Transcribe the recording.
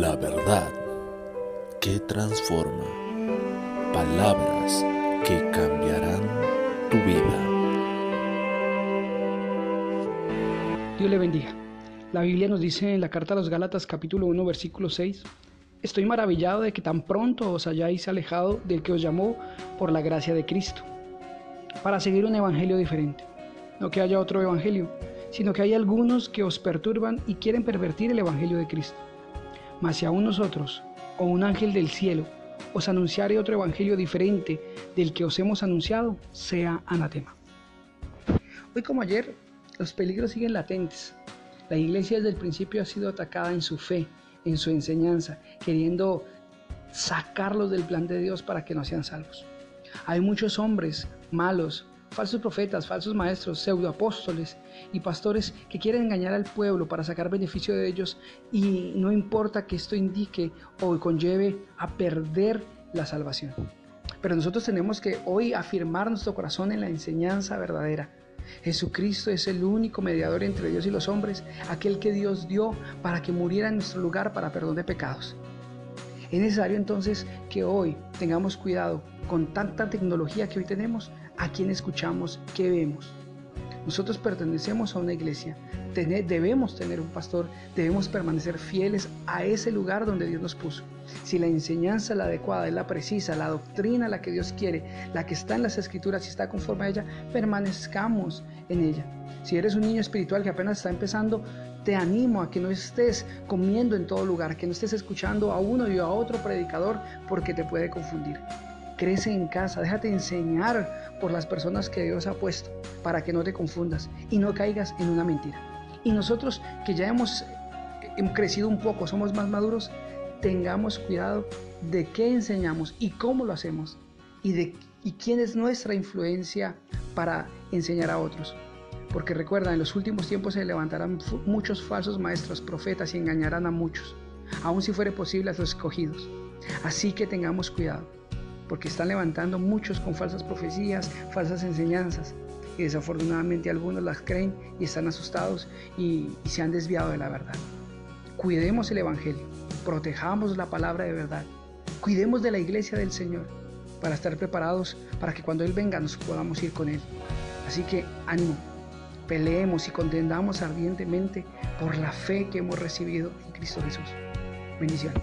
La verdad que transforma. Palabras que cambiarán tu vida. Dios le bendiga. La Biblia nos dice en la carta a los Gálatas capítulo 1 versículo 6, Estoy maravillado de que tan pronto os hayáis alejado del que os llamó por la gracia de Cristo, para seguir un evangelio diferente. No que haya otro evangelio, sino que hay algunos que os perturban y quieren pervertir el evangelio de Cristo. Mas si aún nosotros, o un ángel del cielo, os anunciare otro evangelio diferente del que os hemos anunciado, sea anatema. Hoy como ayer, los peligros siguen latentes. La iglesia desde el principio ha sido atacada en su fe, en su enseñanza, queriendo sacarlos del plan de Dios para que no sean salvos. Hay muchos hombres malos, falsos profetas, falsos maestros, pseudoapóstoles y pastores que quieren engañar al pueblo para sacar beneficio de ellos y no importa que esto indique o conlleve a perder la salvación. Pero nosotros tenemos que hoy afirmar nuestro corazón en la enseñanza verdadera. Jesucristo es el único mediador entre Dios y los hombres, aquel que Dios dio para que muriera en nuestro lugar para perdón de pecados. Es necesario entonces que hoy tengamos cuidado con tanta tecnología que hoy tenemos, a quién escuchamos, qué vemos. Nosotros pertenecemos a una iglesia, debemos tener un pastor, debemos permanecer fieles a ese lugar donde Dios nos puso. Si la enseñanza es la adecuada, es la precisa, la doctrina la que Dios quiere, la que está en las escrituras y está conforme a ella, permanezcamos en ella. Si eres un niño espiritual que apenas está empezando, te animo a que no estés comiendo en todo lugar, que no estés escuchando a uno y a otro predicador porque te puede confundir. Crece en casa, déjate enseñar por las personas que Dios ha puesto para que no te confundas y no caigas en una mentira. Y nosotros que ya hemos, hemos crecido un poco, somos más maduros, tengamos cuidado de qué enseñamos y cómo lo hacemos y de y quién es nuestra influencia para enseñar a otros. Porque recuerda, en los últimos tiempos se levantarán muchos falsos maestros, profetas y engañarán a muchos, aun si fuere posible a los escogidos. Así que tengamos cuidado, porque están levantando muchos con falsas profecías, falsas enseñanzas, y desafortunadamente algunos las creen y están asustados y, se han desviado de la verdad. Cuidemos el Evangelio, protejamos la palabra de verdad, cuidemos de la iglesia del Señor para estar preparados para que cuando Él venga nos podamos ir con Él. Así que ánimo, peleemos y contendamos ardientemente por la fe que hemos recibido en Cristo Jesús. Bendiciones.